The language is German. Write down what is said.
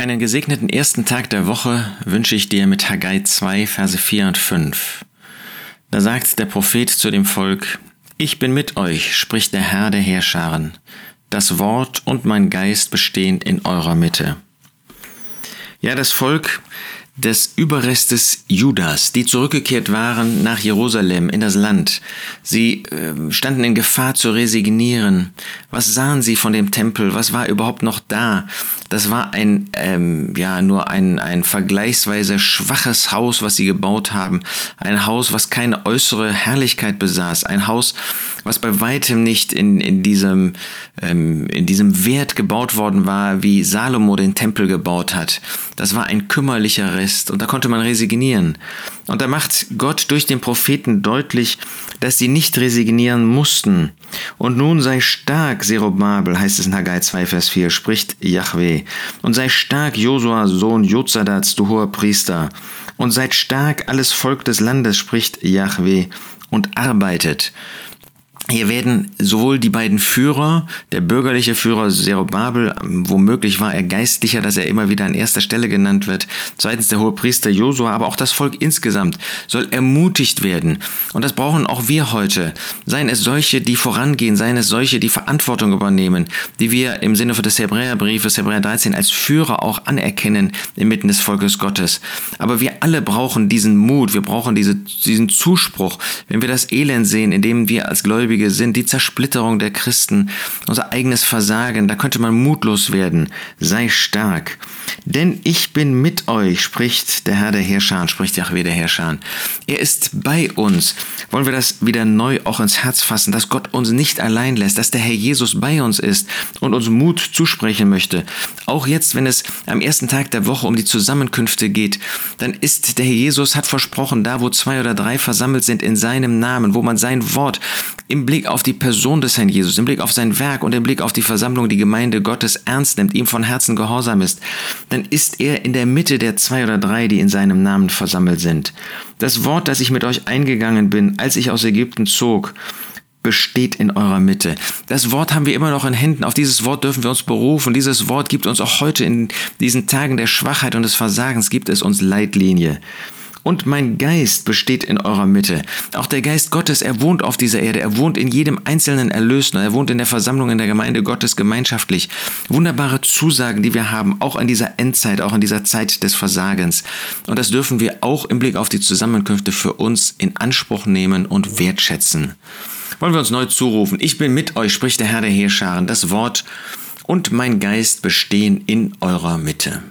Einen gesegneten ersten Tag der Woche wünsche ich dir mit Haggai 2, Verse 4 und 5. Da sagt der Prophet zu dem Volk, Ich bin mit euch, spricht der Herr der Heerscharen. Das Wort und mein Geist bestehen in eurer Mitte. Ja, das Volk des Überrestes Judas, die zurückgekehrt waren nach Jerusalem in das Land. Sie äh, standen in Gefahr zu resignieren. Was sahen sie von dem Tempel? Was war überhaupt noch da? Das war ein, ähm, ja, nur ein, ein vergleichsweise schwaches Haus, was sie gebaut haben. Ein Haus, was keine äußere Herrlichkeit besaß. Ein Haus, was bei weitem nicht in, in, diesem, ähm, in diesem Wert gebaut worden war, wie Salomo den Tempel gebaut hat. Das war ein kümmerlicher Rest und da konnte man resignieren. Und da macht Gott durch den Propheten deutlich, dass sie nicht resignieren mussten. Und nun sei stark, Zerubabel, heißt es in Haggai 2, Vers 4, spricht Yahweh. Und sei stark, Josua, Sohn Jozadats, du hoher Priester. Und seid stark, alles Volk des Landes, spricht Yahweh, und arbeitet. Hier werden sowohl die beiden Führer, der bürgerliche Führer Zerubabel, womöglich war er geistlicher, dass er immer wieder an erster Stelle genannt wird, zweitens der hohe Priester Josua, aber auch das Volk insgesamt soll ermutigt werden. Und das brauchen auch wir heute. Seien es solche, die vorangehen, seien es solche, die Verantwortung übernehmen, die wir im Sinne des Hebräerbriefes, Hebräer 13, als Führer auch anerkennen inmitten des Volkes Gottes. Aber wir alle brauchen diesen Mut, wir brauchen diese, diesen Zuspruch, wenn wir das Elend sehen, in dem wir als Gläubige Gläubige sind, die Zersplitterung der Christen, unser eigenes Versagen, da könnte man mutlos werden. Sei stark. Denn ich bin mit euch, spricht der Herr der Herrscher, spricht Jahwe der Herrscher. Er ist bei uns. Wollen wir das wieder neu auch ins Herz fassen, dass Gott uns nicht allein lässt, dass der Herr Jesus bei uns ist und uns Mut zusprechen möchte. Auch jetzt, wenn es am ersten Tag der Woche um die Zusammenkünfte geht, dann ist der Herr Jesus hat versprochen, da wo zwei oder drei versammelt sind in seinem Namen, wo man sein Wort im Blick auf die Person des Herrn Jesus, im Blick auf sein Werk und im Blick auf die Versammlung, die Gemeinde Gottes ernst nimmt, ihm von Herzen gehorsam ist, dann ist er in der Mitte der zwei oder drei, die in seinem Namen versammelt sind. Das Wort, das ich mit euch eingegangen bin, als ich aus Ägypten zog, besteht in eurer Mitte. Das Wort haben wir immer noch in Händen. Auf dieses Wort dürfen wir uns berufen. Dieses Wort gibt uns auch heute in diesen Tagen der Schwachheit und des Versagens, gibt es uns Leitlinie und mein Geist besteht in eurer Mitte. Auch der Geist Gottes, er wohnt auf dieser Erde, er wohnt in jedem einzelnen Erlösten, er wohnt in der Versammlung in der Gemeinde Gottes gemeinschaftlich. Wunderbare Zusagen, die wir haben, auch in dieser Endzeit, auch in dieser Zeit des Versagens. Und das dürfen wir auch im Blick auf die Zusammenkünfte für uns in Anspruch nehmen und wertschätzen. Wollen wir uns neu zurufen. Ich bin mit euch, spricht der Herr der Heerscharen. Das Wort und mein Geist bestehen in eurer Mitte.